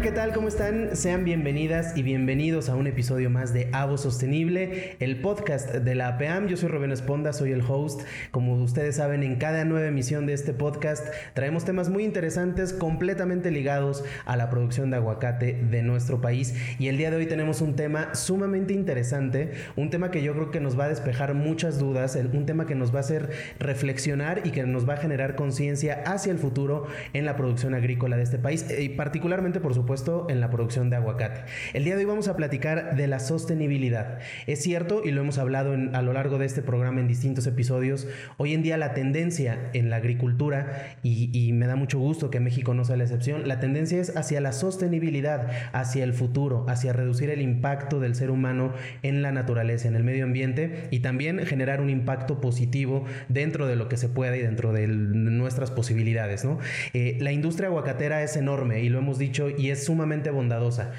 Hola, ¿qué tal? ¿Cómo están? Sean bienvenidas y bienvenidos a un episodio más de Avo Sostenible, el podcast de la APAM. Yo soy Rubén Esponda, soy el host. Como ustedes saben, en cada nueva emisión de este podcast traemos temas muy interesantes, completamente ligados a la producción de aguacate de nuestro país. Y el día de hoy tenemos un tema sumamente interesante, un tema que yo creo que nos va a despejar muchas dudas, un tema que nos va a hacer reflexionar y que nos va a generar conciencia hacia el futuro en la producción agrícola de este país, y particularmente por supuesto, en la producción de aguacate. El día de hoy vamos a platicar de la sostenibilidad. Es cierto, y lo hemos hablado a lo largo de este programa en distintos episodios, hoy en día la tendencia en la agricultura, y, y me da mucho gusto que México no sea la excepción, la tendencia es hacia la sostenibilidad, hacia el futuro, hacia reducir el impacto del ser humano en la naturaleza, en el medio ambiente, y también generar un impacto positivo dentro de lo que se pueda y dentro de nuestras posibilidades. ¿no? Eh, la industria aguacatera es enorme y lo hemos dicho y es sumamente bondadosa.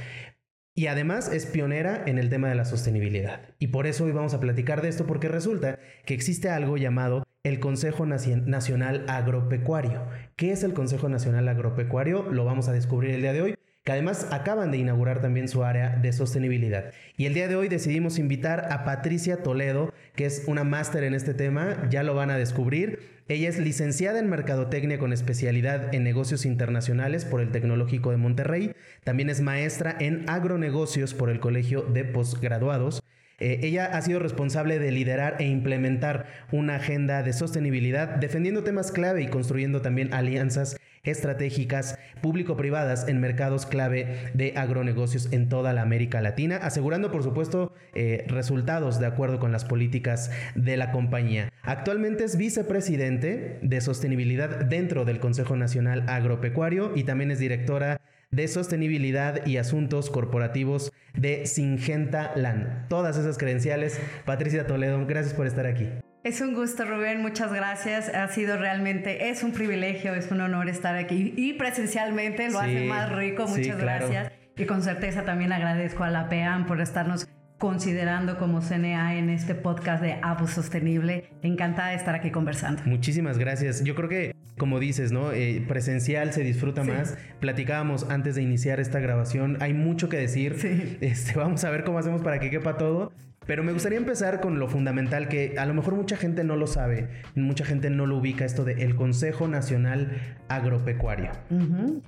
Y además es pionera en el tema de la sostenibilidad. Y por eso hoy vamos a platicar de esto porque resulta que existe algo llamado el Consejo Nacional Agropecuario. ¿Qué es el Consejo Nacional Agropecuario? Lo vamos a descubrir el día de hoy que además acaban de inaugurar también su área de sostenibilidad. Y el día de hoy decidimos invitar a Patricia Toledo, que es una máster en este tema, ya lo van a descubrir. Ella es licenciada en Mercadotecnia con especialidad en negocios internacionales por el Tecnológico de Monterrey. También es maestra en agronegocios por el Colegio de Postgraduados. Eh, ella ha sido responsable de liderar e implementar una agenda de sostenibilidad, defendiendo temas clave y construyendo también alianzas estratégicas público-privadas en mercados clave de agronegocios en toda la América Latina, asegurando por supuesto eh, resultados de acuerdo con las políticas de la compañía. Actualmente es vicepresidente de sostenibilidad dentro del Consejo Nacional Agropecuario y también es directora de sostenibilidad y asuntos corporativos de Singenta Land. Todas esas credenciales, Patricia Toledo, gracias por estar aquí. Es un gusto, Rubén, muchas gracias. Ha sido realmente, es un privilegio, es un honor estar aquí y presencialmente lo hace más rico, muchas gracias. Y con certeza también agradezco a la PEAM por estarnos considerando como CNA en este podcast de Avo Sostenible. Encantada de estar aquí conversando. Muchísimas gracias. Yo creo que, como dices, ¿no? Eh, presencial se disfruta más. Platicábamos antes de iniciar esta grabación. Hay mucho que decir. Este, vamos a ver cómo hacemos para que quepa todo. Pero me gustaría empezar con lo fundamental que a lo mejor mucha gente no lo sabe, mucha gente no lo ubica, esto de el Consejo Nacional Agropecuario.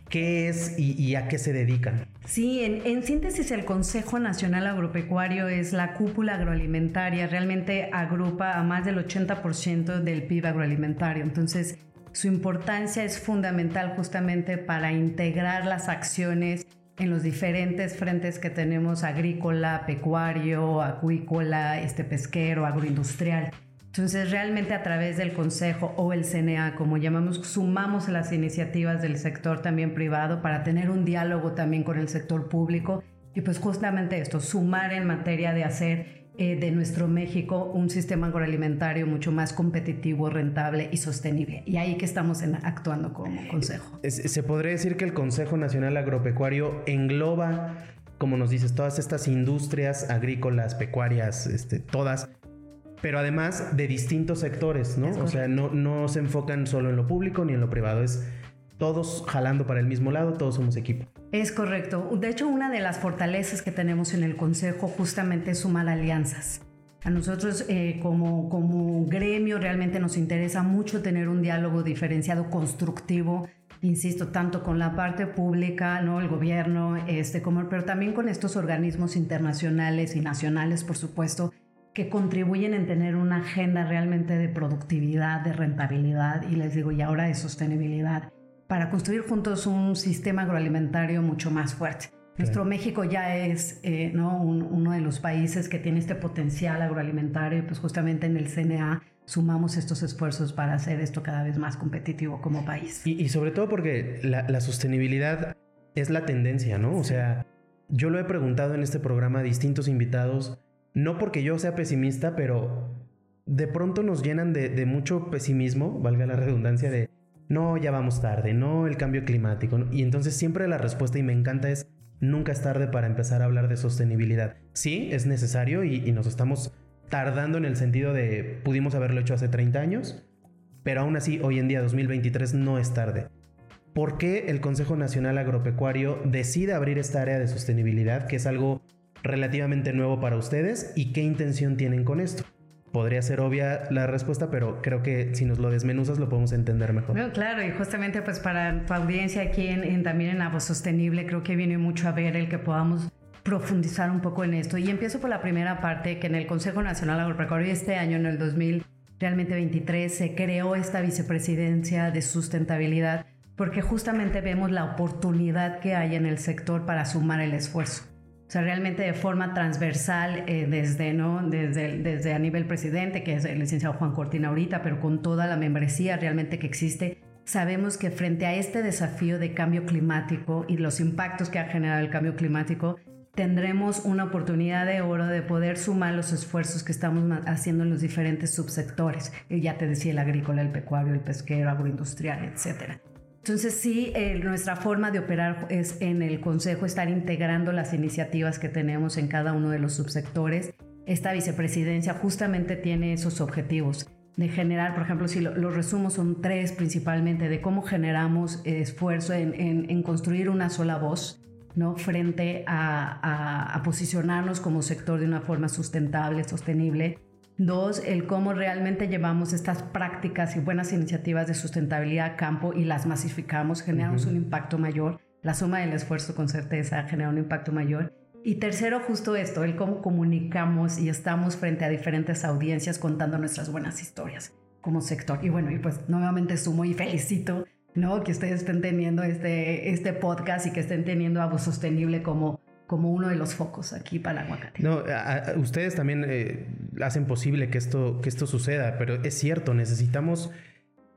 ¿Qué es y, a qué se dedican? Sí, en, en, síntesis el Consejo Nacional Agropecuario es la cúpula agroalimentaria, realmente agrupa a más del 80% del PIB agroalimentario. Entonces, su importancia es fundamental justamente para integrar las acciones en los diferentes frentes que tenemos, agrícola, pecuario, acuícola, este pesquero, agroindustrial. Entonces, realmente a través del Consejo o el CNA, como llamamos, sumamos las iniciativas del sector también privado para tener un diálogo también con el sector público y pues justamente esto, sumar en materia de hacer eh, de nuestro México un sistema agroalimentario mucho más competitivo, rentable y sostenible. Y ahí que estamos actuando como consejo. Se podría decir que el Consejo Nacional Agropecuario engloba, como nos dices, todas estas industrias agrícolas, pecuarias, este, todas, pero además de distintos sectores, ¿no? O sea, no, no se enfocan solo en lo público ni en lo privado, es todos jalando para el mismo lado, todos somos equipo. Es correcto. De hecho, una de las fortalezas que tenemos en el Consejo justamente es sumar alianzas. A nosotros eh, como, como gremio realmente nos interesa mucho tener un diálogo diferenciado, constructivo, insisto, tanto con la parte pública, ¿no? el gobierno, este, como, pero también con estos organismos internacionales y nacionales, por supuesto, que contribuyen en tener una agenda realmente de productividad, de rentabilidad y les digo, y ahora de sostenibilidad para construir juntos un sistema agroalimentario mucho más fuerte. Nuestro México ya es eh, ¿no? uno de los países que tiene este potencial agroalimentario pues justamente en el CNA sumamos estos esfuerzos para hacer esto cada vez más competitivo como país. Y, sobre todo porque la, sostenibilidad es la tendencia, ¿no? O sea, yo lo he preguntado en este programa a distintos invitados, no porque yo sea pesimista, pero de pronto nos llenan de mucho pesimismo, valga la redundancia, de no, ya vamos tarde, no, el cambio climático. Y entonces siempre la respuesta, y me encanta, es nunca es tarde para empezar a hablar de sostenibilidad. Sí, es necesario y, nos estamos tardando en el sentido de pudimos haberlo hecho hace 30 años, pero aún así hoy en día 2023 no es tarde. ¿por qué el Consejo Nacional Agropecuario decide abrir esta área de sostenibilidad, que es algo relativamente nuevo para ustedes, y qué intención tienen con esto? Podría ser obvia la respuesta, pero creo que si nos lo desmenuzas lo podemos entender mejor. claro, y justamente pues para tu audiencia aquí en, también en Avo Sostenible, creo que viene mucho a ver el que podamos profundizar un poco en esto. Y empiezo por la primera parte, que en el Consejo Nacional Agropecuario este año, en el 2000, realmente 23, se creó esta vicepresidencia de sustentabilidad porque justamente vemos la oportunidad que hay en el sector para sumar el esfuerzo. O sea, realmente de forma transversal, eh, desde, ¿no? Desde, desde a nivel presidente, que es el licenciado Juan Cortina ahorita, pero con toda la membresía realmente que existe, sabemos que frente a este desafío de cambio climático y los impactos que ha generado el cambio climático, tendremos una oportunidad de oro de poder sumar los esfuerzos que estamos haciendo en los diferentes subsectores. Ya te decía el agrícola, el pecuario, el pesquero, agroindustrial, etcétera. Entonces sí, eh, nuestra forma de operar es en el Consejo estar integrando las iniciativas que tenemos en cada uno de los subsectores. Esta vicepresidencia justamente tiene esos objetivos de generar, por ejemplo, si los resumos son tres principalmente, de cómo generamos esfuerzo en, construir una sola voz, ¿no? Frente a, a posicionarnos como sector de una forma sustentable, sostenible Dos, el cómo realmente llevamos estas prácticas y buenas iniciativas de sustentabilidad a campo y las masificamos, generamos un impacto mayor. La suma del esfuerzo con certeza genera un impacto mayor. Y tercero, justo esto, el cómo comunicamos y estamos frente a diferentes audiencias contando nuestras buenas historias como sector. Y bueno, y pues nuevamente sumo y felicito ¿no? que ustedes estén teniendo este, este podcast y que estén teniendo algo sostenible como como uno de los focos aquí para el aguacate. No, ustedes también eh, hacen posible que esto, que esto suceda, pero es cierto, necesitamos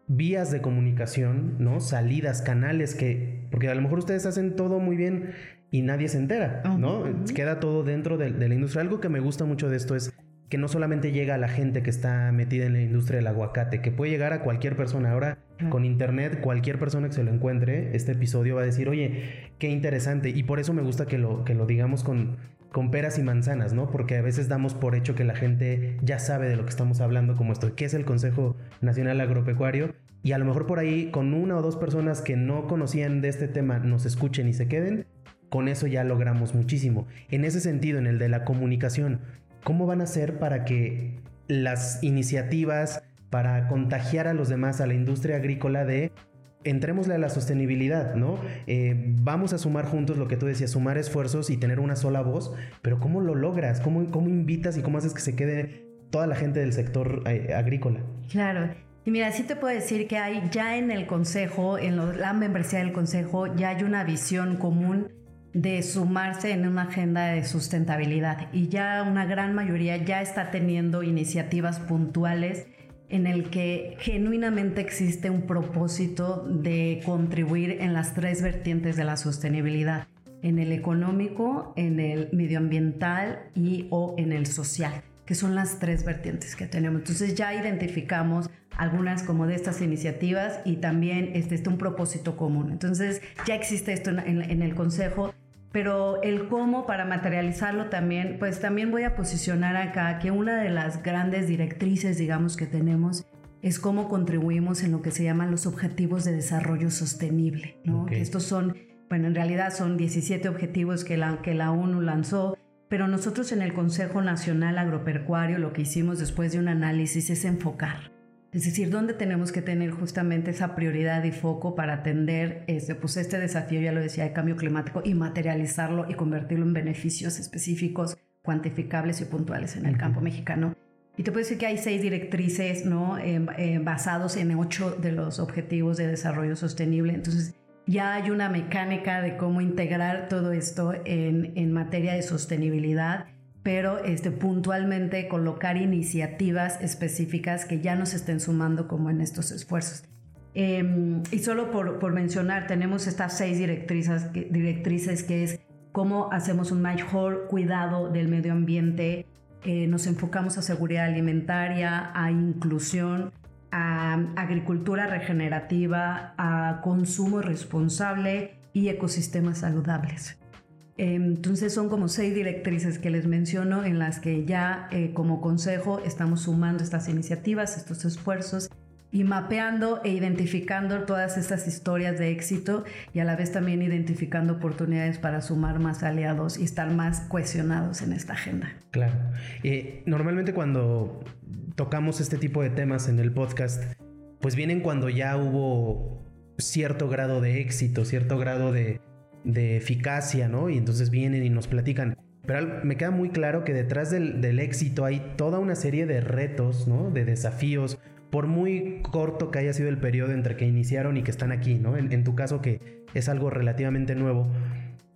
vías de comunicación, ¿no? Salidas, canales que, porque a lo mejor ustedes hacen todo muy bien y nadie se entera, ¿no? Queda todo dentro de, de la industria. Algo que me gusta mucho de esto es que no solamente llega a la gente que está metida en la industria del aguacate, que puede llegar a cualquier persona. Ahora, con internet, cualquier persona que se lo encuentre, este episodio va a decir, oye, qué interesante. Y por eso me gusta que lo, que lo digamos con, con peras y manzanas, ¿no? Porque a veces damos por hecho que la gente ya sabe de lo que estamos hablando, como esto, que es el Consejo Nacional Agropecuario. Y a lo mejor por ahí, con una o dos personas que no conocían de este tema, nos escuchen y se queden, con eso ya logramos muchísimo. En ese sentido, en el de la comunicación, ¿Cómo van a hacer para que las iniciativas para contagiar a los demás, a la industria agrícola de entrémosle a la sostenibilidad, ¿no? Eh, vamos a sumar juntos lo que tú decías, sumar esfuerzos y tener una sola voz, pero ¿cómo lo logras? ¿Cómo, cómo invitas y cómo haces que se quede toda la gente del sector eh, agrícola? Claro. Y mira, sí te puedo decir que hay ya en el Consejo, en la membresía del Consejo, ya hay una visión común de sumarse en una agenda de sustentabilidad y ya una gran mayoría ya está teniendo iniciativas puntuales en el que genuinamente existe un propósito de contribuir en las tres vertientes de la sostenibilidad, en el económico, en el medioambiental y o en el social, que son las tres vertientes que tenemos. Entonces ya identificamos algunas como de estas iniciativas y también este, este un propósito común. Entonces ya existe esto en, en el Consejo pero el cómo para materializarlo también, pues también voy a posicionar acá que una de las grandes directrices, digamos, que tenemos es cómo contribuimos en lo que se llaman los objetivos de desarrollo sostenible, ¿no? estos son, bueno, en realidad son 17 objetivos que la, que la ONU lanzó, pero nosotros en el Consejo Nacional Agropecuario lo que hicimos después de un análisis es enfocar. Es decir, ¿dónde tenemos que tener justamente esa prioridad y foco para atender este, pues este desafío, ya lo decía, de cambio climático y materializarlo y convertirlo en beneficios específicos, cuantificables y puntuales en el campo mexicano? Y te puedo decir que hay seis directrices, ¿no? Em, em, basados en ocho de los objetivos de desarrollo sostenible. Entonces, ya hay una mecánica de cómo integrar todo esto en, en materia de sostenibilidad pero este, puntualmente colocar iniciativas específicas que ya nos estén sumando como en estos esfuerzos. Em, y solo por, por, mencionar, tenemos estas seis directrices, directrices que es cómo hacemos un mejor cuidado del medio ambiente, eh, nos enfocamos a seguridad alimentaria, a inclusión, a agricultura regenerativa, a consumo responsable y ecosistemas saludables. Entonces son como seis directrices que les menciono en las que ya eh, como consejo estamos sumando estas iniciativas, estos esfuerzos y mapeando e identificando todas estas historias de éxito y a la vez también identificando oportunidades para sumar más aliados y estar más cohesionados en esta agenda. Claro. Eh, normalmente cuando tocamos este tipo de temas en el podcast, pues vienen cuando ya hubo cierto grado de éxito, cierto grado de, eficacia, ¿no? Y entonces vienen y nos platican. Pero me queda muy claro que detrás del, éxito hay toda una serie de retos, ¿no? De desafíos, por muy corto que haya sido el periodo entre que iniciaron y que están aquí, ¿no? En, tu caso que es algo relativamente nuevo,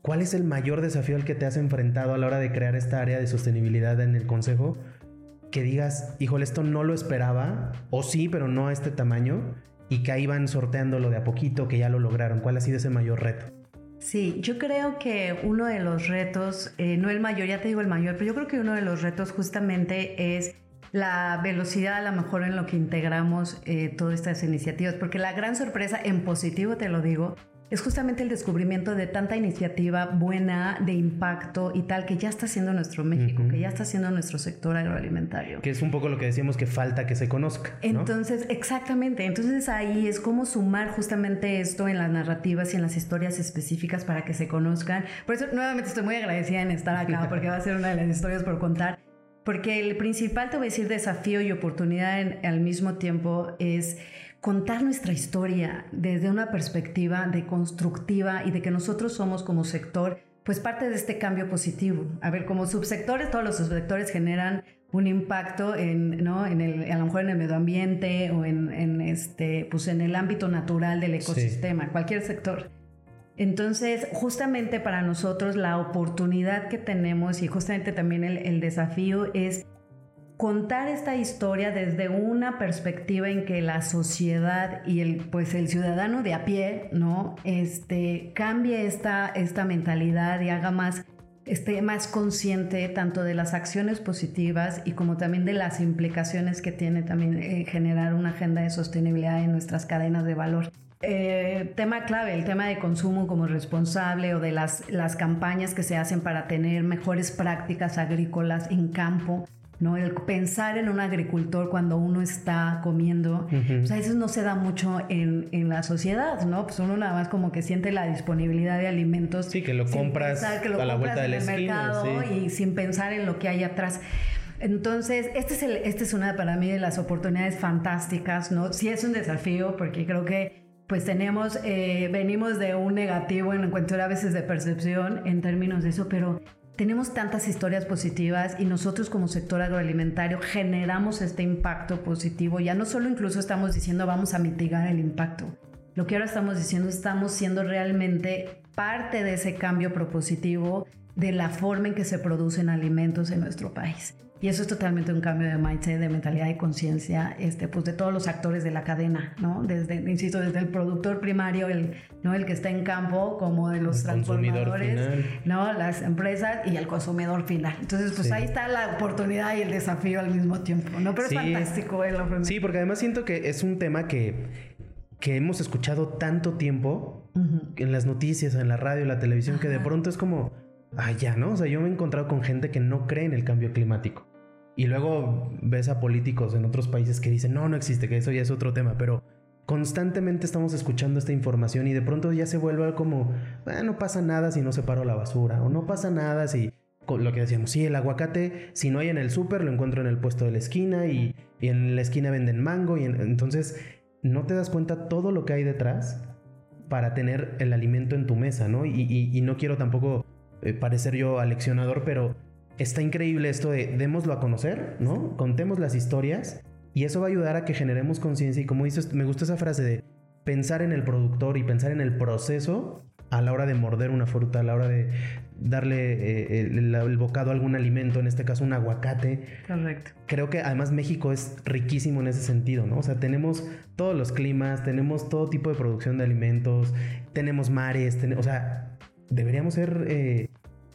¿cuál es el mayor desafío al que te has enfrentado a la hora de crear esta área de sostenibilidad en el consejo? Que digas, híjole, esto no lo esperaba, o sí, pero no a este tamaño, y que ahí van sorteándolo de a poquito, que ya lo lograron. ¿Cuál ha sido ese mayor reto? Sí, yo creo que uno de los retos, eh, no el mayor, ya te digo el mayor, pero yo creo que uno de los retos justamente es la velocidad a lo mejor en lo que integramos eh, todas estas iniciativas, porque la gran sorpresa, en positivo te lo digo, es justamente el descubrimiento de tanta iniciativa buena, de impacto y tal, que ya está haciendo nuestro México, que ya está haciendo nuestro sector agroalimentario. Que es un poco lo que decíamos que falta que se conozca. Entonces, exactamente. Entonces ahí es como sumar justamente esto en las narrativas y en las historias específicas para que se conozcan. Por eso, nuevamente, estoy muy agradecida en estar acá, porque va a ser una de las historias por contar. Porque el principal, te voy a decir, desafío y oportunidad al mismo tiempo es contar nuestra historia desde una perspectiva de constructiva y de que nosotros somos como sector pues parte de este cambio positivo. A ver, como subsectores, todos los subsectores generan un impacto en, ¿no? en el, a lo mejor en el medio ambiente o en, en, este, pues en el ámbito natural del ecosistema, cualquier sector. Entonces, justamente para nosotros la oportunidad que tenemos y justamente también el, el desafío es contar esta historia desde una perspectiva en que la sociedad y el, pues el ciudadano de a pie, ¿no? Este, cambie esta, esta mentalidad y haga más, esté más consciente tanto de las acciones positivas y como también de las implicaciones que tiene también eh, generar una agenda de sostenibilidad en nuestras cadenas de valor. Eh, tema clave, el tema de consumo como responsable o de las, las campañas que se hacen para tener mejores prácticas agrícolas en campo ¿no? El pensar en un agricultor cuando uno está comiendo, pues a veces no se da mucho en, en, la sociedad, ¿no? Pues uno nada más como que siente la disponibilidad de alimentos. Sí, que lo compras a la vuelta del mercado y sin pensar en lo que hay atrás. Entonces, este es, el, este es una para mí de las oportunidades fantásticas, ¿no? Sí es un desafío porque creo que pues tenemos, eh, venimos de un negativo en cuanto a veces de percepción en términos de eso, pero tenemos tantas historias positivas y nosotros como sector agroalimentario generamos este impacto positivo. Ya no solo incluso estamos diciendo vamos a mitigar el impacto. Lo que ahora estamos diciendo estamos siendo realmente parte de ese cambio propositivo de la forma en que se producen alimentos en nuestro país. Y eso es totalmente un cambio de mindset, de mentalidad y conciencia, este, pues de todos los actores de la cadena, ¿no? Desde, insisto, desde el productor primario, el, ¿no? El que está en campo, como de los transformadores, ¿no? Las empresas y el consumidor final. Entonces, pues ahí está la oportunidad y el desafío al mismo tiempo, ¿no? Pero es fantástico el Sí, porque además siento que es un tema que, que hemos escuchado tanto tiempo en las noticias, en la radio, en la televisión, que de pronto es como, ay, ya, ¿no? O sea, yo me he encontrado con gente que no cree en el cambio climático. Y luego ves a políticos en otros países que dicen, no, no existe, que eso ya es otro tema, pero constantemente estamos escuchando esta información y de pronto ya se vuelve como, ah, no pasa nada si no separo la basura, o no pasa nada si, lo que decíamos, sí, el aguacate, si no hay en el súper, lo encuentro en el puesto de la esquina y, en la esquina venden mango, y entonces no te das cuenta todo lo que hay detrás para tener el alimento en tu mesa, ¿no? Y, no quiero tampoco eh, parecer yo aleccionador, pero está increíble esto de démoslo a conocer, ¿no? Contemos las historias y eso va a ayudar a que generemos conciencia y como dices, me gusta esa frase de pensar en el productor y pensar en el proceso a la hora de morder una fruta, a la hora de darle eh, el, bocado a algún alimento, en este caso un aguacate. Correcto. Creo que además México es riquísimo en ese sentido, ¿no? O sea, tenemos todos los climas, tenemos todo tipo de producción de alimentos, tenemos mares, o sea, deberíamos ser eh,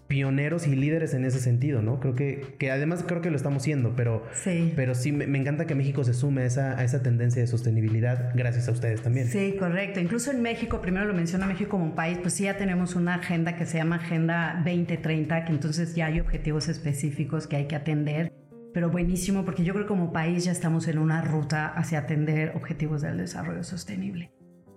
pioneros y líderes en ese sentido, ¿no? Creo que, que además creo que lo estamos siendo, pero sí, pero sí me, encanta que México se sume a esa, a esa tendencia de sostenibilidad gracias a ustedes también. Sí, correcto. Incluso en México, primero lo menciona México como un país, pues sí ya tenemos una agenda que se llama Agenda 2030, que entonces ya hay objetivos específicos que hay que atender pero buenísimo porque yo creo que como país ya estamos en una ruta hacia atender objetivos del desarrollo sostenible.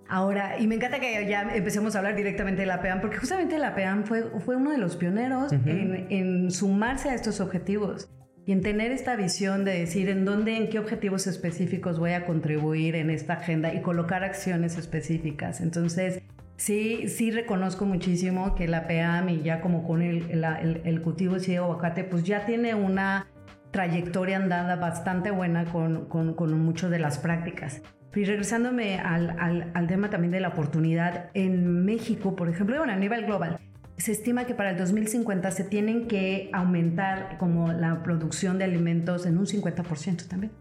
Ahora, y me encanta que ya empecemos a hablar directamente de la PEAM, porque justamente la PEAM fue, fue uno de los pioneros en, en, sumarse a estos objetivos y en tener esta visión de decir en dónde, en qué objetivos específicos voy a contribuir en esta agenda y colocar acciones específicas. Entonces, sí, sí reconozco muchísimo que la PEAM y ya como con el, el, el cultivo de aguacate, pues ya tiene una trayectoria andada bastante buena con, con, con muchas de las prácticas. Y regresándome al, al, al, tema también de la oportunidad, en México, por ejemplo, bueno, a nivel global, se estima que para el 2050 se tienen que aumentar como la producción de alimentos en un 50% también.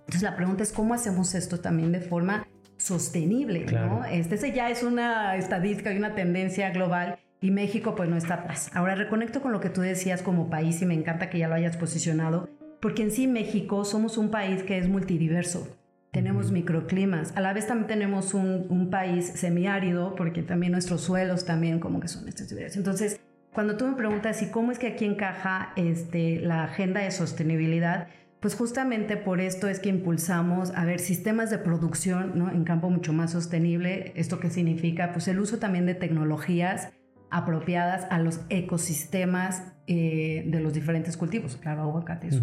Entonces la pregunta es cómo hacemos esto también de forma sostenible, ¿no? Este ya es una estadística y una tendencia global y México pues no está atrás. Ahora reconecto con lo que tú decías como país y me encanta que ya lo hayas posicionado, porque en sí México somos un país que es multidiverso tenemos microclimas. A la vez también tenemos un, país semiárido, porque también nuestros suelos también como que son estos Entonces, cuando tú me preguntas, ¿y cómo es que aquí encaja este, la agenda de sostenibilidad? Pues justamente por esto es que impulsamos a ver sistemas de producción ¿no? en campo mucho más sostenible. ¿Esto qué significa? Pues el uso también de tecnologías apropiadas a los ecosistemas eh, de los diferentes cultivos. Claro, aguacate es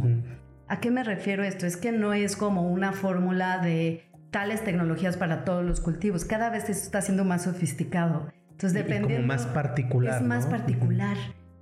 ¿A qué me refiero esto? Es que no es como una fórmula de tales tecnologías para todos los cultivos. Cada vez esto está siendo más sofisticado. Entonces, dependiendo. como más particular. Es más particular.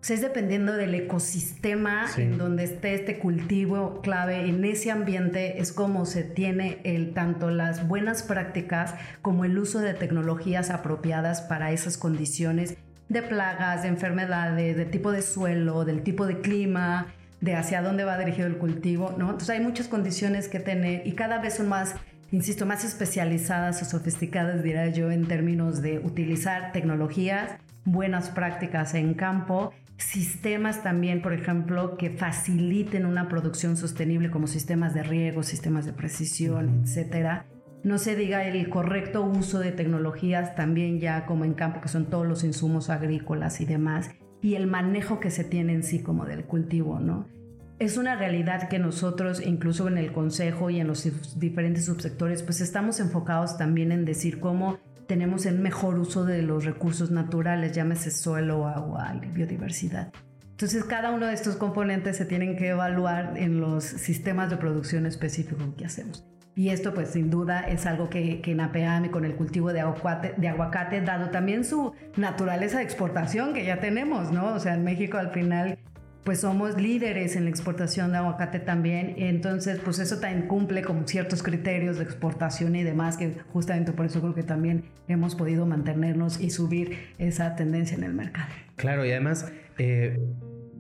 O sea, es dependiendo del ecosistema en donde esté este cultivo clave, en ese ambiente es como se tiene el, tanto las buenas prácticas como el uso de tecnologías apropiadas para esas condiciones de plagas, de enfermedades, de tipo de suelo, del tipo de clima, de hacia dónde va dirigido el cultivo, ¿no? Entonces hay muchas condiciones que tener y cada vez son más, insisto, más especializadas o sofisticadas, diría yo, en términos de utilizar tecnologías, buenas prácticas en campo, sistemas también, por ejemplo, que faciliten una producción sostenible como sistemas de riego, sistemas de precisión, etcétera. No se diga el correcto uso de tecnologías también ya como en campo, que son todos los insumos agrícolas y demás y el manejo que se tiene en sí como del cultivo, ¿no? Es una realidad que nosotros, incluso en el Consejo y en los diferentes subsectores, pues estamos enfocados también en decir cómo tenemos el mejor uso de los recursos naturales, llámese suelo, agua y biodiversidad. Entonces, cada uno de estos componentes se tienen que evaluar en los sistemas de producción específicos que hacemos. Y esto pues sin duda es algo que, que y con el cultivo de aguacate, de aguacate, dado también su naturaleza de exportación que ya tenemos, ¿no? O sea, en México al final pues somos líderes en la exportación de aguacate también, entonces pues eso también cumple con ciertos criterios de exportación y demás, que justamente por eso creo que también hemos podido mantenernos y subir esa tendencia en el mercado. Claro, y además... Eh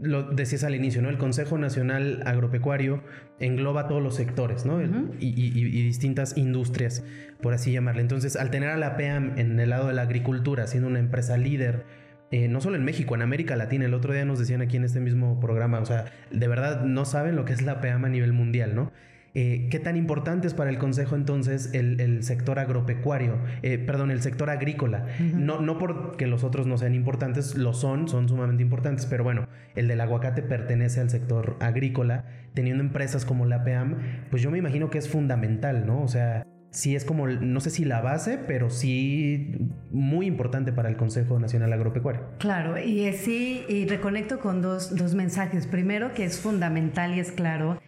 lo decías al inicio, ¿no? El Consejo Nacional Agropecuario engloba todos los sectores, ¿no? y, distintas industrias, por así llamarle. Entonces, al tener a la PEAM en el lado de la agricultura, siendo una empresa líder, eh, no solo en México, en América Latina, el otro día nos decían aquí en este mismo programa, o sea, de verdad no saben lo que es la PEAM a nivel mundial, ¿no? Eh, ¿Qué tan importante es para el Consejo entonces el, sector agropecuario, eh, perdón, el sector agrícola? no, no porque los otros no sean importantes, lo son, son sumamente importantes, pero bueno, el del aguacate pertenece al sector agrícola, teniendo empresas como la PEAM, pues yo me imagino que es fundamental, ¿no? O sea, sí es como, no sé si la base, pero sí muy importante para el Consejo Nacional Agropecuario. Claro, y sí, y reconecto con dos, dos mensajes. Primero, que es fundamental y es claro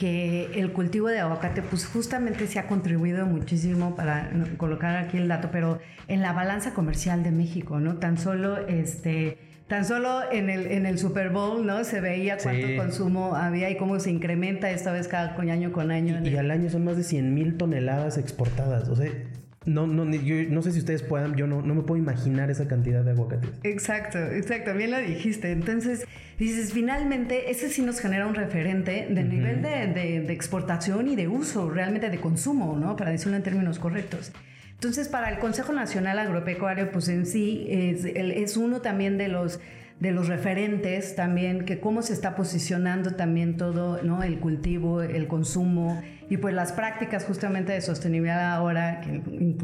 que el cultivo de aguacate pues justamente se ha contribuido muchísimo para colocar aquí el dato, pero en la balanza comercial de México, ¿no? Tan solo este tan solo en el, en el Super Bowl, ¿no? Se veía cuánto consumo había y cómo se incrementa esta vez cada año con año. Y, al año son más de 100 mil toneladas exportadas. O sea, no, no, yo no sé si ustedes puedan, yo no, no me puedo imaginar esa cantidad de aguacates. Exacto, exacto, bien lo dijiste. Entonces, dices, finalmente, ese sí nos genera un referente del nivel de, de, exportación y de uso, realmente de consumo, ¿no? Para decirlo en términos correctos. Entonces, para el Consejo Nacional Agropecuario, pues en sí es, es uno también de los de los referentes también, que cómo se está posicionando también todo, ¿no? El cultivo, el consumo y pues las prácticas justamente de sostenibilidad ahora, que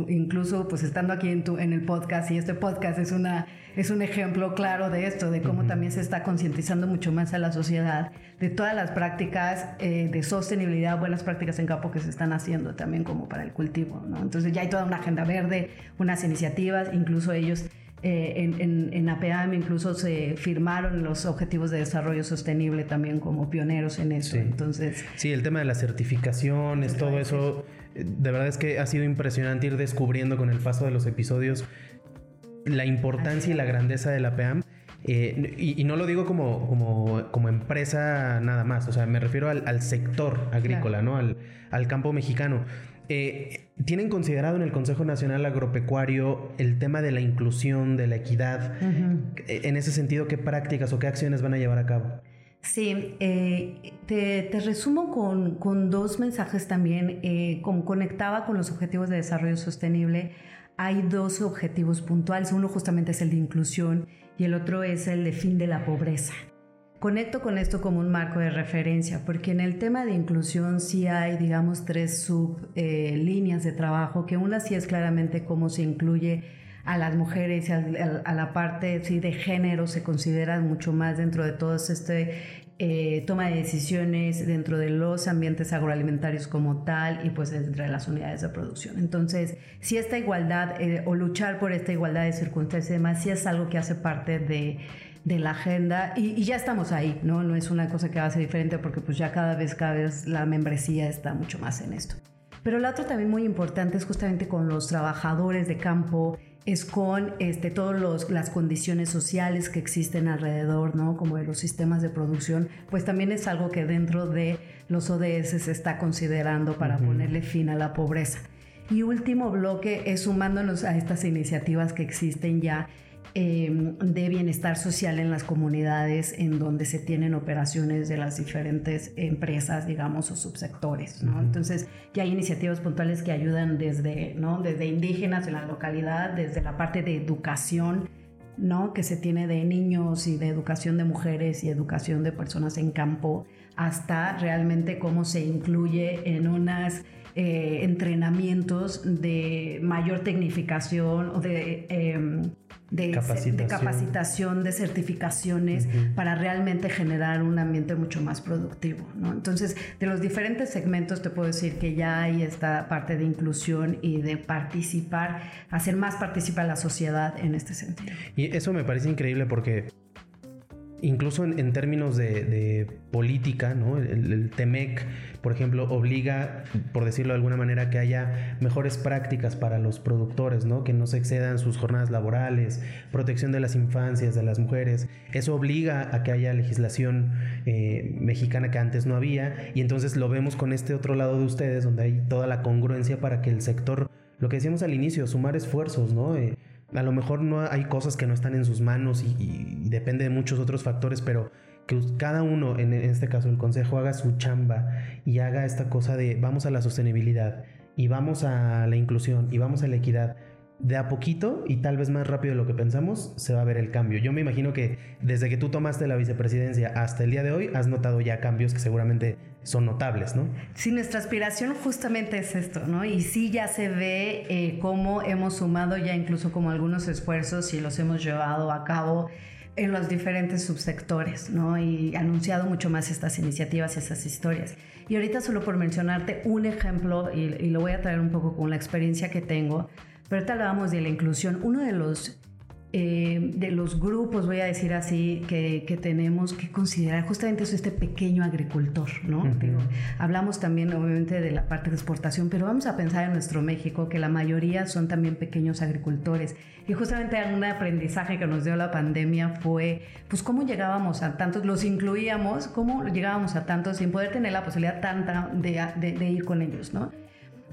incluso pues estando aquí en, tu, en el podcast y este podcast es una es un ejemplo claro de esto, de cómo también se está concientizando mucho más a la sociedad de todas las prácticas eh, de sostenibilidad, buenas prácticas en campo que se están haciendo también como para el cultivo. ¿no? Entonces ya hay toda una agenda verde, unas iniciativas, incluso ellos eh, en, en, en, APAM incluso se firmaron los objetivos de desarrollo sostenible también como pioneros en eso. Sí. Entonces, sí, el tema de las certificaciones, todo eso, eh, de verdad es que ha sido impresionante ir descubriendo con el paso de los episodios la importancia y la grandeza de la APAM. Eh, y, y, no lo digo como, como, como, empresa nada más, o sea, me refiero al, al sector agrícola, claro. ¿no? Al, al campo mexicano. Eh, ¿Tienen considerado en el Consejo Nacional Agropecuario el tema de la inclusión, de la equidad? Uh -huh. En ese sentido, ¿qué prácticas o qué acciones van a llevar a cabo? Sí, eh, te, te, resumo con, con, dos mensajes también. Eh, como conectaba con los objetivos de desarrollo sostenible, hay dos objetivos puntuales. Uno justamente es el de inclusión y el otro es el de fin de la pobreza. Conecto con esto como un marco de referencia, porque en el tema de inclusión sí hay, digamos, tres sublíneas eh, de trabajo, que una sí es claramente cómo se incluye a las mujeres y a, a, la parte sí, de género, se considera mucho más dentro de todo este eh, toma de decisiones dentro de los ambientes agroalimentarios como tal y pues entre las unidades de producción. Entonces, si esta igualdad eh, o luchar por esta igualdad de circunstancias y demás, sí es algo que hace parte de de la agenda y, y, ya estamos ahí, ¿no? No es una cosa que va a ser diferente porque pues ya cada vez, cada vez la membresía está mucho más en esto. Pero la otra también muy importante es justamente con los trabajadores de campo, es con este, todas las condiciones sociales que existen alrededor, ¿no? Como de los sistemas de producción, pues también es algo que dentro de los ODS se está considerando para uh -huh. ponerle fin a la pobreza. Y último bloque es sumándonos a estas iniciativas que existen ya eh, de bienestar social en las comunidades en donde se tienen operaciones de las diferentes empresas, digamos, o subsectores, ¿no? Uh -huh. Entonces, ya hay iniciativas puntuales que ayudan desde, ¿no? Desde indígenas en la localidad, desde la parte de educación, ¿no? Que se tiene de niños y de educación de mujeres y educación de personas en campo, hasta realmente cómo se incluye en unas eh, entrenamientos de mayor tecnificación o de, eh, de, capacitación. de, capacitación. de certificaciones, uh -huh. para realmente generar un ambiente mucho más productivo. ¿no? Entonces, de los diferentes segmentos te puedo decir que ya hay esta parte de inclusión y de participar, hacer más participar a la sociedad en este sentido. Y eso me parece increíble porque incluso en, términos de, política, ¿no? El, el, TEMEC, por ejemplo, obliga, por decirlo de alguna manera, que haya mejores prácticas para los productores, ¿no? Que no se excedan sus jornadas laborales, protección de las infancias, de las mujeres. Eso obliga a que haya legislación eh, mexicana que antes no había y entonces lo vemos con este otro lado de ustedes, donde hay toda la congruencia para que el sector, lo que decíamos al inicio, sumar esfuerzos, ¿no? Eh, a lo mejor no hay cosas que no están en sus manos y, y, depende de muchos otros factores, pero que cada uno, en este caso el consejo, haga su chamba y haga esta cosa de vamos a la sostenibilidad y vamos a la inclusión y vamos a la equidad. De a poquito y tal vez más rápido de lo que pensamos, se va a ver el cambio. Yo me imagino que desde que tú tomaste la vicepresidencia hasta el día de hoy, has notado ya cambios que seguramente son notables, ¿no? Sí, nuestra aspiración justamente es esto, ¿no? Y sí ya se ve eh, cómo hemos sumado ya incluso como algunos esfuerzos y los hemos llevado a cabo en los diferentes subsectores, ¿no? Y anunciado mucho más estas iniciativas y estas historias. Y ahorita solo por mencionarte un ejemplo, y, y lo voy a traer un poco con la experiencia que tengo, pero ahorita hablábamos de la inclusión. Uno de los, eh, de los grupos, voy a decir así, que, que, tenemos que considerar justamente es este pequeño agricultor, ¿no? Uh -huh. Digo, hablamos también obviamente de la parte de exportación, pero vamos a pensar en nuestro México, que la mayoría son también pequeños agricultores. Y justamente un aprendizaje que nos dio la pandemia fue, pues, cómo llegábamos a tantos, los incluíamos, cómo llegábamos a tantos sin poder tener la posibilidad tanta de, de, de ir con ellos, ¿no?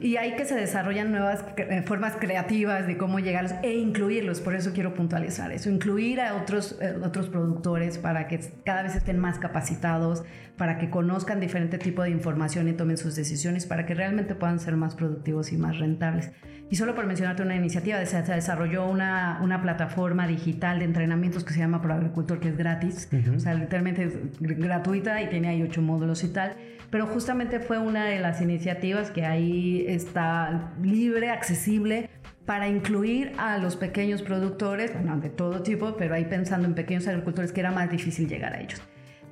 Y hay que se desarrollan nuevas formas creativas de cómo llegarlos e incluirlos. Por eso quiero puntualizar eso. Incluir a otros, eh, otros productores para que cada vez estén más capacitados, para que conozcan diferente tipo de información y tomen sus decisiones, para que realmente puedan ser más productivos y más rentables. Y solo por mencionarte una iniciativa, se desarrolló una, una plataforma digital de entrenamientos que se llama Pro Agricultor, que es gratis, uh -huh. o sea, literalmente es gratuita y tiene ahí ocho módulos y tal. Pero justamente fue una de las iniciativas que ahí está libre, accesible para incluir a los pequeños productores, bueno, de todo tipo, pero ahí pensando en pequeños agricultores que era más difícil llegar a ellos.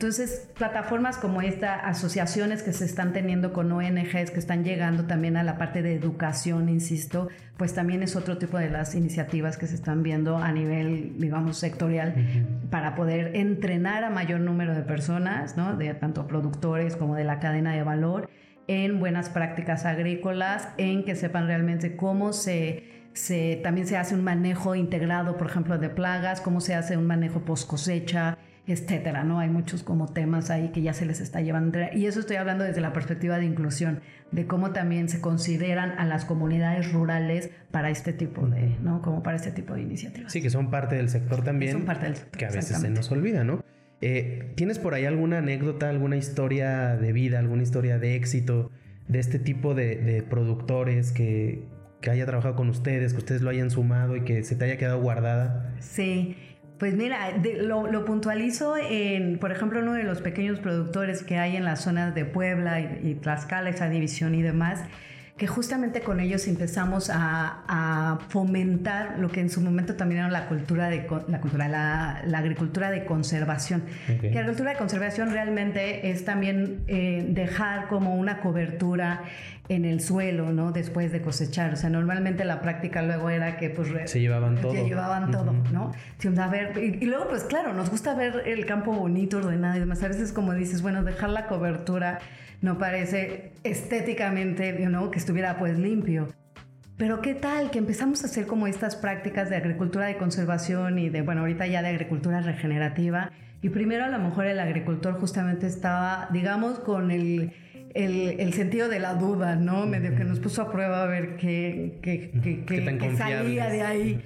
Entonces, plataformas como esta, asociaciones que se están teniendo con ONGs que están llegando también a la parte de educación, insisto, pues también es otro tipo de las iniciativas que se están viendo a nivel, digamos, sectorial para poder entrenar a mayor número de personas, ¿no? De tanto productores como de la cadena de valor en buenas prácticas agrícolas, en que sepan realmente cómo se se, también se hace un manejo integrado, por ejemplo, de plagas, cómo se hace un manejo post cosecha, etcétera, ¿no? Hay muchos como temas ahí que ya se les está llevando. Y eso estoy hablando desde la perspectiva de inclusión, de cómo también se consideran a las comunidades rurales para este tipo de, ¿no? Como para este tipo de iniciativas. Sí, que son parte del sector también. son parte del sector. Que a veces se nos olvida, ¿no? Eh, ¿Tienes por ahí alguna anécdota, alguna historia de vida, alguna historia de éxito de este tipo de, productores que, que haya trabajado con ustedes, que ustedes lo hayan sumado y que se te haya quedado guardada? Sí, pues mira, lo, puntualizo en, por ejemplo, uno de los pequeños productores que hay en las zonas de Puebla y, Tlaxcala, esa división y demás, que justamente con ellos empezamos a, fomentar lo que en su momento también era la cultura de la cultura, la, agricultura de conservación. Que la agricultura de conservación realmente es también eh, dejar como una cobertura en el suelo, ¿no? Después de cosechar. O sea, normalmente la práctica luego era que pues... Se llevaban todo. Se llevaban todo, ¿no? A ver, y, luego pues claro, nos gusta ver el campo bonito, ordenado y demás. A veces como dices, bueno, dejar la cobertura no parece estéticamente, ¿no? Que estuviera pues limpio. Pero qué tal que empezamos a hacer como estas prácticas de agricultura de conservación y de, bueno, ahorita ya de agricultura regenerativa. Y primero a lo mejor el agricultor justamente estaba, digamos, con el el, sentido de la duda, ¿no? Medio que nos puso a prueba a ver qué, qué, qué, qué salía de ahí.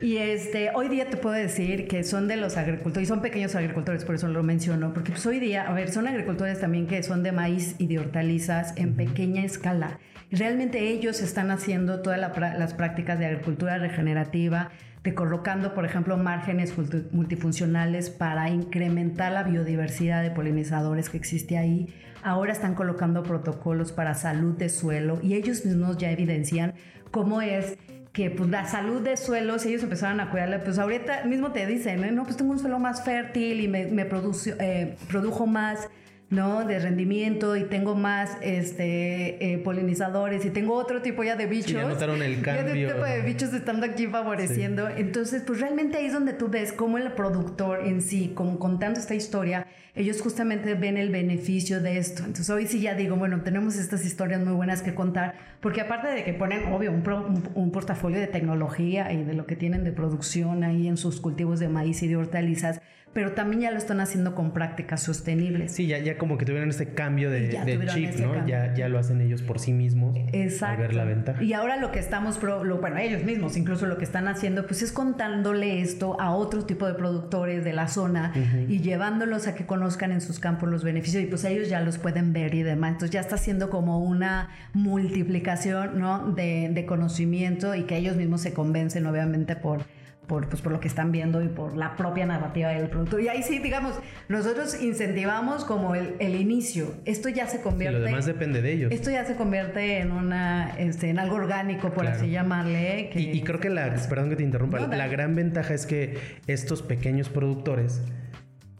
Y este, hoy día te puedo decir que son de los agricultores, y son pequeños agricultores, por eso lo menciono, porque pues hoy día, a ver, son agricultores también que son de maíz y de hortalizas en pequeña escala. Realmente ellos están haciendo todas las prácticas de agricultura regenerativa, de colocando, por ejemplo, márgenes multifuncionales para incrementar la biodiversidad de polinizadores que existe ahí. Ahora están colocando protocolos para salud de suelo y ellos mismos ya evidencian cómo es que pues la salud de suelos, ellos empezaron a cuidarla, pues ahorita mismo te dicen, no, pues tengo un suelo más fértil y me, me eh, produjo más ¿no? De rendimiento y tengo más este, eh, polinizadores y tengo otro tipo ya de bichos. ya notaron el cambio. tipo de bichos estando aquí favoreciendo. Entonces, pues realmente ahí es donde tú ves cómo el productor en sí, como contando esta historia, ellos justamente ven el beneficio de esto. Entonces, hoy sí ya digo, bueno, tenemos estas historias muy buenas que contar, porque aparte de que ponen, obvio, un, un portafolio de tecnología y de lo que tienen de producción ahí en sus cultivos de maíz y de hortalizas, pero también ya lo están haciendo con prácticas sostenibles. Sí, ya, ya como que tuvieron este cambio de, chip, ¿no? Ya, ya lo hacen ellos por sí mismos. Exacto. ver la ventaja. Y ahora lo que estamos, lo, bueno, ellos mismos incluso lo que están haciendo, pues es contándole esto a otro tipo de productores de la zona y llevándolos a que conozcan en sus campos los beneficios y pues ellos ya los pueden ver y demás. Entonces ya está haciendo como una multiplicación, ¿no? De, de conocimiento y que ellos mismos se convencen obviamente por por, pues, por lo que están viendo y por la propia narrativa del producto. Y ahí sí, digamos, nosotros incentivamos como el, el inicio. Esto ya se convierte... Y lo demás depende de ellos. Esto ya se convierte en una este, en algo orgánico, por así llamarle. y, creo que la... Perdón que te interrumpa. la gran ventaja es que estos pequeños productores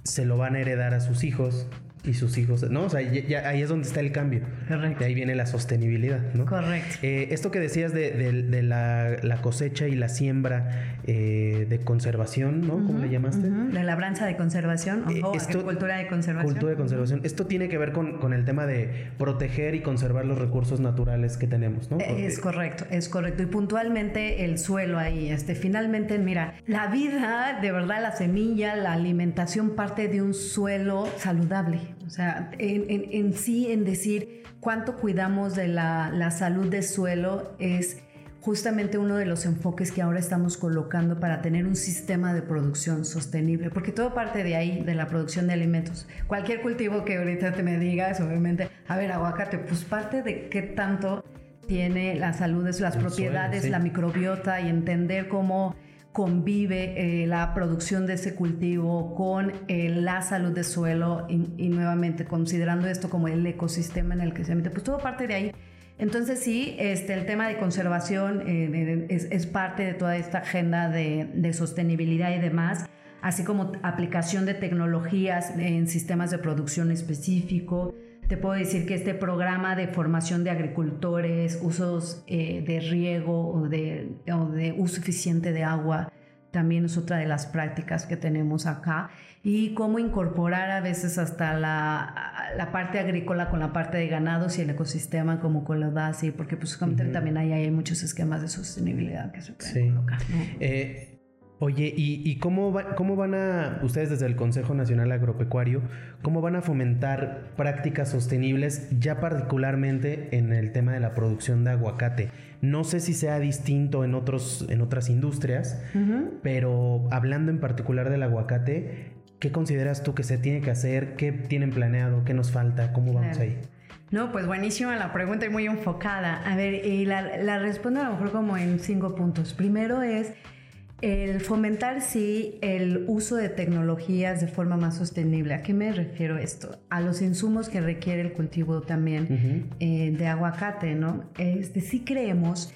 se lo van a heredar a sus hijos y sus hijos, ¿no? O sea, ya, ahí es donde está el cambio. Correcto. De ahí viene la sostenibilidad, ¿no? Correcto. Eh, esto que decías de, la, cosecha y la siembra eh, de conservación, ¿no? ¿Cómo le llamaste? De labranza de conservación o eh, cultura de conservación. Cultura de conservación. Esto tiene que ver con, el tema de proteger y conservar los recursos naturales que tenemos, ¿no? Es correcto, es correcto. Y puntualmente el suelo ahí, este, finalmente, mira, la vida, de verdad, la semilla, la alimentación parte de un suelo saludable. O sea, en, sí, en decir cuánto cuidamos de la, salud del suelo es justamente uno de los enfoques que ahora estamos colocando para tener un sistema de producción sostenible, porque todo parte de ahí, de la producción de alimentos. Cualquier cultivo que ahorita te me digas, obviamente, a ver, aguacate, pues parte de qué tanto tiene la salud, las propiedades, la microbiota y entender cómo convive eh, la producción de ese cultivo con eh, la salud del suelo y, nuevamente considerando esto como el ecosistema en el que se mete, pues todo parte de ahí. Entonces sí, este, el tema de conservación eh, es, parte de toda esta agenda de, de, sostenibilidad y demás, así como aplicación de tecnologías en sistemas de producción específico. Te puedo decir que este programa de formación de agricultores, usos eh, de riego o de, o de uso eficiente de agua, también es otra de las prácticas que tenemos acá. Y cómo incorporar a veces hasta la, la parte agrícola con la parte de ganados y el ecosistema como con lo da así, porque pues también ahí hay muchos esquemas de sostenibilidad que se pueden colocar. Eh, oye, ¿y, cómo, cómo van a, ustedes desde el Consejo Nacional Agropecuario, cómo van a fomentar prácticas sostenibles ya particularmente en el tema de la producción de aguacate? No sé si sea distinto en, otros, en otras industrias, pero hablando en particular del aguacate, ¿qué consideras tú que se tiene que hacer? ¿Qué tienen planeado? ¿Qué nos falta? ¿Cómo vamos ahí? No, pues buenísima la pregunta y muy enfocada. A ver, y la, la respondo a lo mejor como en cinco puntos. Primero es el fomentar, sí, el uso de tecnologías de forma más sostenible. ¿A qué me refiero esto? A los insumos que requiere el cultivo también eh, de aguacate, ¿no? Este, sí creemos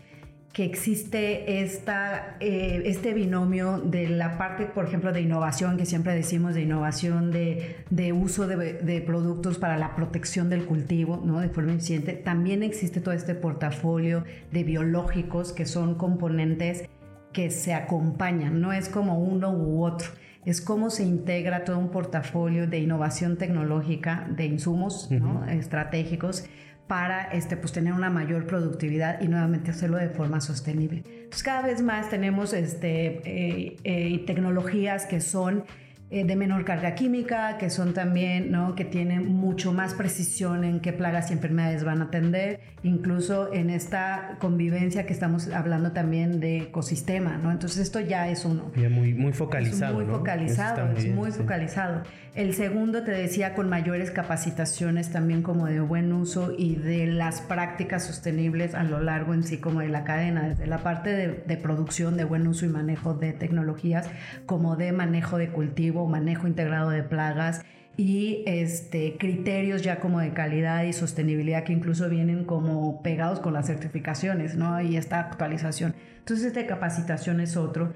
que existe esta, eh, este binomio de la parte, por ejemplo, de innovación, que siempre decimos de innovación, de, de uso de, de, productos para la protección del cultivo, ¿no? De forma eficiente. También existe todo este portafolio de biológicos que son componentes que se acompañan, no es como uno u otro, es cómo se integra todo un portafolio de innovación tecnológica, de insumos estratégicos para este, pues, tener una mayor productividad y nuevamente hacerlo de forma sostenible. Entonces cada vez más tenemos este, eh, eh, tecnologías que son eh, de menor carga química, que son también, ¿no? Que tienen mucho más precisión en qué plagas y enfermedades van a atender, incluso en esta convivencia que estamos hablando también de ecosistema, ¿no? Entonces esto ya es uno. Ya muy, muy focalizado. Es muy focalizado, es muy focalizado. El segundo, te decía, con mayores capacitaciones también como de buen uso y de las prácticas sostenibles a lo largo en sí como de la cadena, desde la parte de, de producción, de buen uso y manejo de tecnologías, como de manejo de cultivo manejo integrado de plagas y este, criterios ya como de calidad y sostenibilidad que incluso vienen como pegados con las certificaciones, ¿no? Y esta actualización. Entonces, esta capacitación es otro.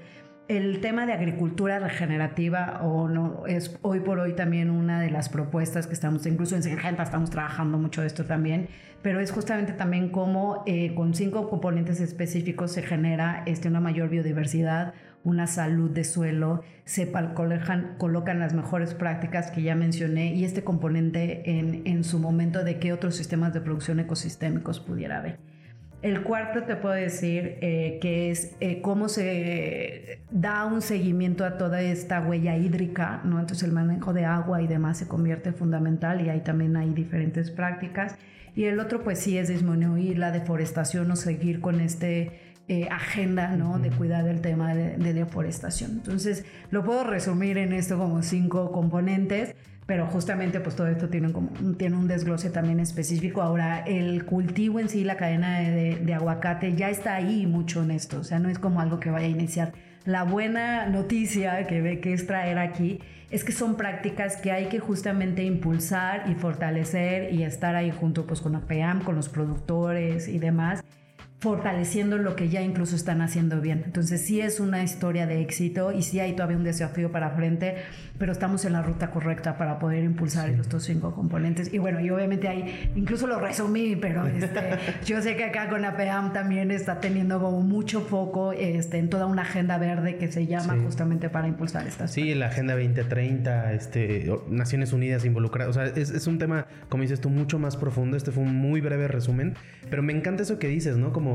El tema de agricultura regenerativa o no es hoy por hoy también una de las propuestas que estamos, incluso en Singenta estamos trabajando mucho de esto también, pero es justamente también cómo eh, con cinco componentes específicos se genera este, una mayor biodiversidad, una salud de suelo, se colocan, colocan las mejores prácticas que ya mencioné y este componente en, en su momento de qué otros sistemas de producción ecosistémicos pudiera haber. El cuarto te puedo decir eh, que es eh, cómo se da un seguimiento a toda esta huella hídrica, ¿no? Entonces el manejo de agua y demás se convierte fundamental y ahí también hay diferentes prácticas. Y el otro pues sí es disminuir la deforestación o seguir con este eh, agenda ¿no? de cuidar del tema de, deforestación. Entonces, lo puedo resumir en esto como cinco componentes, pero justamente pues todo esto tiene, como, tiene un desglose también específico. Ahora, el cultivo en sí, la cadena de, de aguacate, ya está ahí mucho en esto, o sea, no es como algo que vaya a iniciar. La buena noticia que ve que es traer aquí es que son prácticas que hay que justamente impulsar y fortalecer y estar ahí junto pues con APAM, con los productores y demás fortaleciendo lo que ya incluso están haciendo bien. Entonces sí es una historia de éxito y sí hay todavía un desafío para frente, pero estamos en la ruta correcta para poder impulsar estos cinco componentes. Y bueno, y obviamente ahí incluso lo resumí, pero este, yo sé que acá con APAM también está teniendo como mucho foco este, en toda una agenda verde que se llama justamente para impulsar estas. Sí, la Agenda 2030, este, Naciones Unidas involucradas. O sea, es, es un tema, como dices tú, mucho más profundo. Este fue un muy breve resumen, pero me encanta eso que dices, ¿no? Como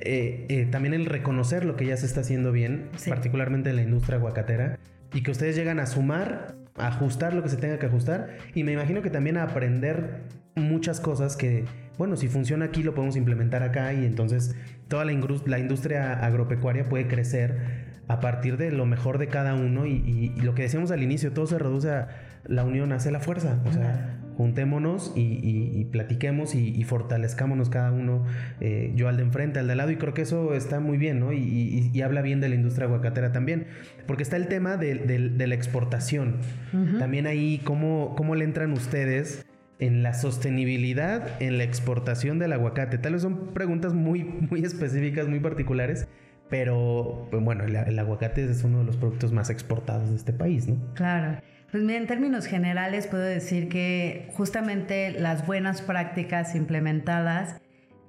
eh, eh, también el reconocer lo que ya se está haciendo bien, particularmente en la industria aguacatera, y que ustedes llegan a sumar, a ajustar lo que se tenga que ajustar, y me imagino que también a aprender muchas cosas que, bueno, si funciona aquí lo podemos implementar acá y entonces toda la, la industria agropecuaria puede crecer a partir de lo mejor de cada uno y, lo que decíamos al inicio, todo se reduce a la unión hace la fuerza. O sea, juntémonos y, platiquemos y, fortalezcámonos cada uno, eh, yo al de enfrente, al de al lado, y creo que eso está muy bien, ¿no? Y, habla bien de la industria aguacatera también, porque está el tema de, la exportación. También ahí, ¿cómo, ¿cómo le entran ustedes? en la sostenibilidad en la exportación del aguacate? Tal vez son preguntas muy, muy específicas, muy particulares, pero pues, bueno, el, aguacate es uno de los productos más exportados de este país, ¿no? Claro. Pues en términos generales puedo decir que justamente las buenas prácticas implementadas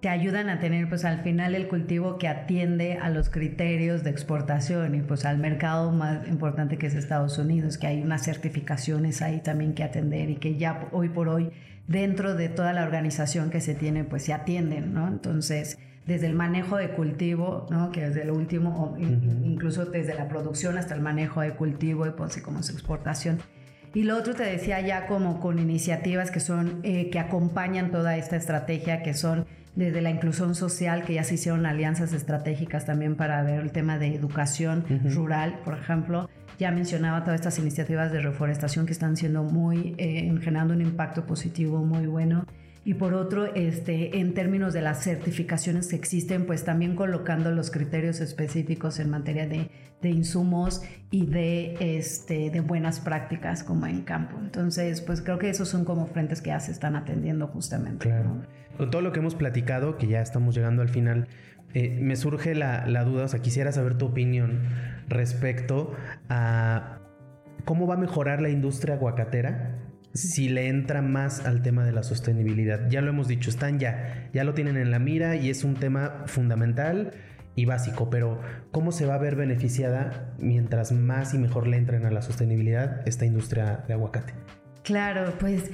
te ayudan a tener pues al final el cultivo que atiende a los criterios de exportación y pues al mercado más importante que es Estados Unidos, que hay unas certificaciones ahí también que atender y que ya hoy por hoy dentro de toda la organización que se tiene pues se atienden, ¿no? Entonces, desde el manejo de cultivo, ¿no? que es el último, incluso desde la producción hasta el manejo de cultivo y pues, como su exportación. Y lo otro te decía ya como con iniciativas que son, eh, que acompañan toda esta estrategia, que son desde la inclusión social, que ya se hicieron alianzas estratégicas también para ver el tema de educación rural, por ejemplo. Ya mencionaba todas estas iniciativas de reforestación que están siendo muy, eh, generando un impacto positivo muy bueno y por otro, este, en términos de las certificaciones que existen, pues también colocando los criterios específicos en materia de, de insumos y de, este, de buenas prácticas como en campo. Entonces, pues creo que esos son como frentes que ya se están atendiendo justamente. Claro. Con todo lo que hemos platicado, que ya estamos llegando al final, eh, me surge la, la duda, o sea, quisiera saber tu opinión respecto a cómo va a mejorar la industria aguacatera si le entra más al tema de la sostenibilidad. Ya lo hemos dicho, están ya, ya lo tienen en la mira y es un tema fundamental y básico, pero ¿cómo se va a ver beneficiada mientras más y mejor le entren a la sostenibilidad esta industria de aguacate? Claro, pues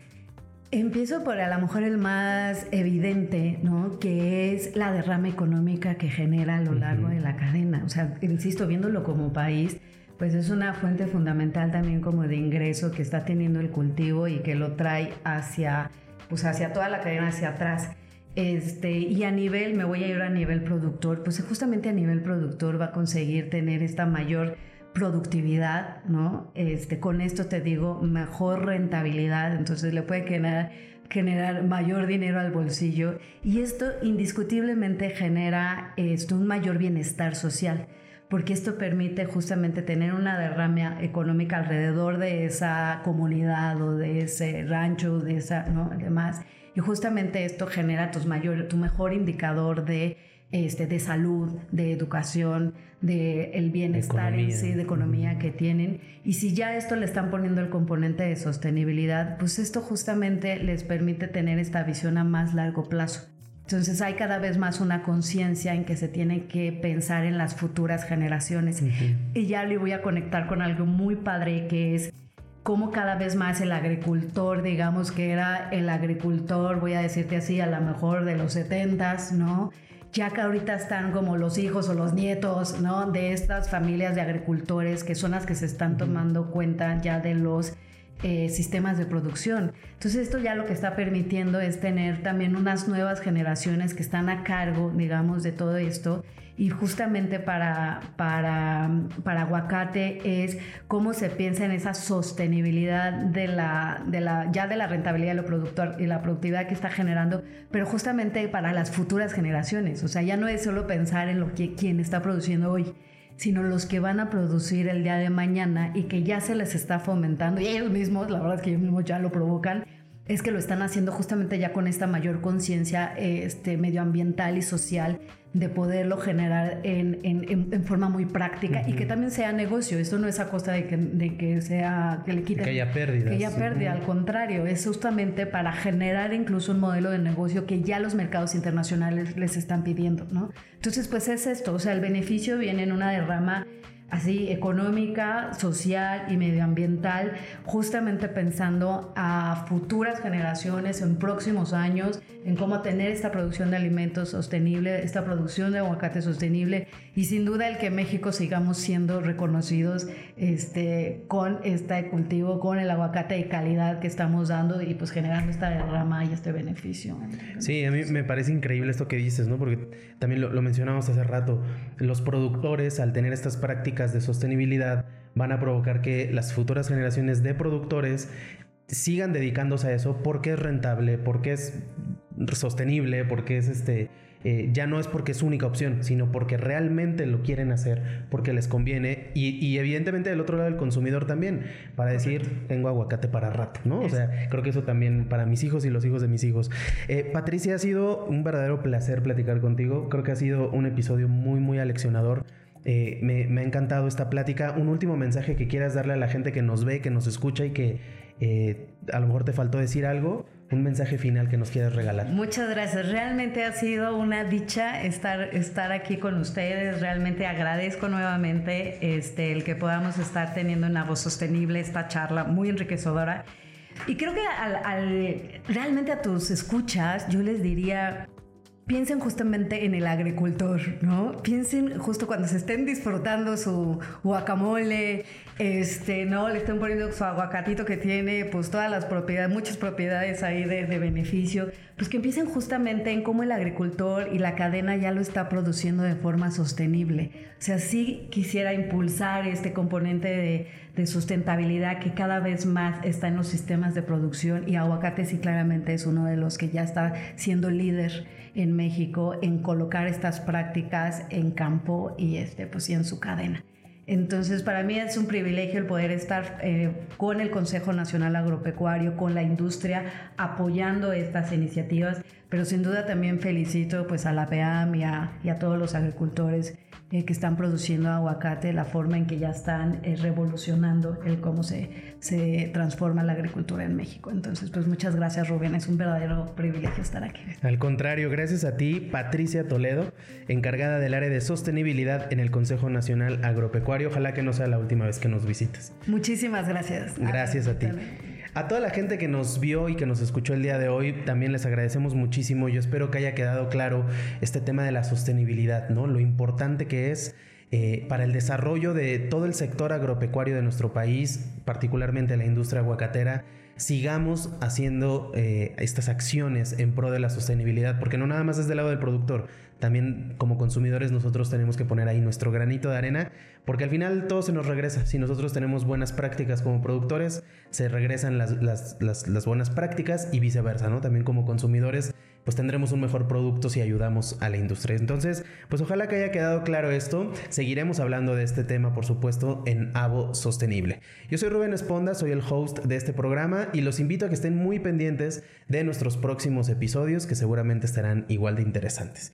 empiezo por a lo mejor el más evidente, ¿no? Que es la derrama económica que genera a lo largo de la cadena. O sea, insisto, viéndolo como país, pues es una fuente fundamental también como de ingreso que está teniendo el cultivo y que lo trae hacia, pues hacia toda la cadena, hacia atrás. Este, y a nivel, me voy a ir a nivel productor, pues justamente a nivel productor va a conseguir tener esta mayor productividad, ¿no? Este, con esto te digo, mejor rentabilidad, entonces le puede generar, generar mayor dinero al bolsillo y esto indiscutiblemente genera esto, un mayor bienestar social porque esto permite justamente tener una derrama económica alrededor de esa comunidad o de ese rancho, de esa, ¿no? Demás. Y justamente esto genera tus mayor, tu mejor indicador de, este, de salud, de educación, de el bienestar en sí, de economía que tienen. Y si ya esto le están poniendo el componente de sostenibilidad, pues esto justamente les permite tener esta visión a más largo plazo. Entonces hay cada vez más una conciencia en que se tiene que pensar en las futuras generaciones. Y ya le voy a conectar con algo muy padre que es cómo cada vez más el agricultor, digamos que era el agricultor, voy a decirte así, a lo mejor de los 70s, ¿no? Ya que ahorita están como los hijos o los nietos, ¿no? De estas familias de agricultores que son las que se están tomando cuenta ya de los eh, sistemas de producción. Entonces esto ya lo que está permitiendo es tener también unas nuevas generaciones que están a cargo, digamos, de todo esto. Y justamente para, para, para aguacate es cómo se piensa en esa sostenibilidad de la, de la, ya de la rentabilidad de lo productor y la productividad que está generando, pero justamente para las futuras generaciones. O sea, ya no es solo pensar en lo que quien está produciendo hoy, sino los que van a producir el día de mañana y que ya se les está fomentando, y ellos mismos, la verdad es que ellos mismos ya lo provocan, es que lo están haciendo justamente ya con esta mayor conciencia este, medioambiental y social de poderlo generar en, en, forma muy práctica y que también sea negocio. Esto no es a costa de que, de que sea que le quiten. Que haya pérdidas. Que haya pérdida, al contrario, es justamente para generar incluso un modelo de negocio que ya los mercados internacionales les están pidiendo, ¿no? Entonces, pues es esto, o sea, el beneficio viene en una derrama así económica, social y medioambiental, justamente pensando a futuras generaciones en próximos años, en cómo tener esta producción de alimentos sostenible, esta producción de aguacate sostenible y sin duda el que México sigamos siendo reconocidos este, con este cultivo, con el aguacate de calidad que estamos dando y pues generando esta rama y este beneficio. Sí, a mí me parece increíble esto que dices, ¿no? Porque también lo, lo mencionamos hace rato, los productores al tener estas prácticas de sostenibilidad van a provocar que las futuras generaciones de productores sigan dedicándose a eso porque es rentable, porque es sostenible, porque es este eh, ya no es porque es su única opción, sino porque realmente lo quieren hacer, porque les conviene y, evidentemente del otro lado el consumidor también, para decir, tengo aguacate para rato, ¿no? O sea, creo que eso también para mis hijos y los hijos de mis hijos. Eh, Patricia, ha sido un verdadero placer platicar contigo, creo que ha sido un episodio muy, muy aleccionador. Eh, me, ha encantado esta plática. Un último mensaje que quieras darle a la gente que nos ve, que nos escucha y que a lo mejor te faltó decir algo un mensaje final que nos quieras regalar. Muchas gracias. Realmente ha sido una dicha estar, estar aquí con ustedes. Realmente agradezco nuevamente este, el que podamos estar teniendo una voz sostenible esta charla muy enriquecedora. Y creo que al, realmente a tus escuchas yo les diría, piensen justamente en el agricultor, ¿no? Piensen justo cuando se estén disfrutando su guacamole, este, ¿no? Le estén poniendo su aguacatito que tiene, pues todas las propiedades, muchas propiedades ahí de, de beneficio, pues que empiecen justamente en cómo el agricultor y la cadena ya lo está produciendo de forma sostenible. O sea, sí quisiera impulsar este componente de, de sustentabilidad que cada vez más está en los sistemas de producción y aguacate sí claramente es uno de los que ya está siendo líder en México en colocar estas prácticas en campo y este, pues, y en su cadena. Entonces, para mí es un privilegio el poder estar eh, con el Consejo Nacional Agropecuario, con la industria, apoyando estas iniciativas, pero sin duda también felicito pues, a la PEAM y a, y a todos los agricultores eh, que están produciendo aguacate, la forma en que ya están eh, revolucionando el cómo se, se transforma la agricultura en México. Entonces, pues muchas gracias Rubén, es un verdadero privilegio estar aquí. Al contrario, gracias a ti, Patricia Toledo, encargada del área de sostenibilidad en el Consejo Nacional Agropecuario. Ojalá que no sea la última vez que nos visites. Muchísimas gracias. Gracias a ti. A toda la gente que nos vio y que nos escuchó el día de hoy, también les agradecemos muchísimo. Yo espero que haya quedado claro este tema de la sostenibilidad, ¿no? Lo importante que es eh, para el desarrollo de todo el sector agropecuario de nuestro país, particularmente la industria aguacatera sigamos haciendo eh, estas acciones en pro de la sostenibilidad, porque no nada más es del lado del productor, también como consumidores nosotros tenemos que poner ahí nuestro granito de arena, porque al final todo se nos regresa. Si nosotros tenemos buenas prácticas como productores, se regresan las, las buenas prácticas y viceversa, ¿no? También como consumidores pues tendremos un mejor producto si ayudamos a la industria. Entonces, pues ojalá que haya quedado claro esto. Seguiremos hablando de este tema, por supuesto, en Avo Sostenible. Yo soy Rubén Esponda, soy el host de este programa y los invito a que estén muy pendientes de nuestros próximos episodios que seguramente estarán igual de interesantes.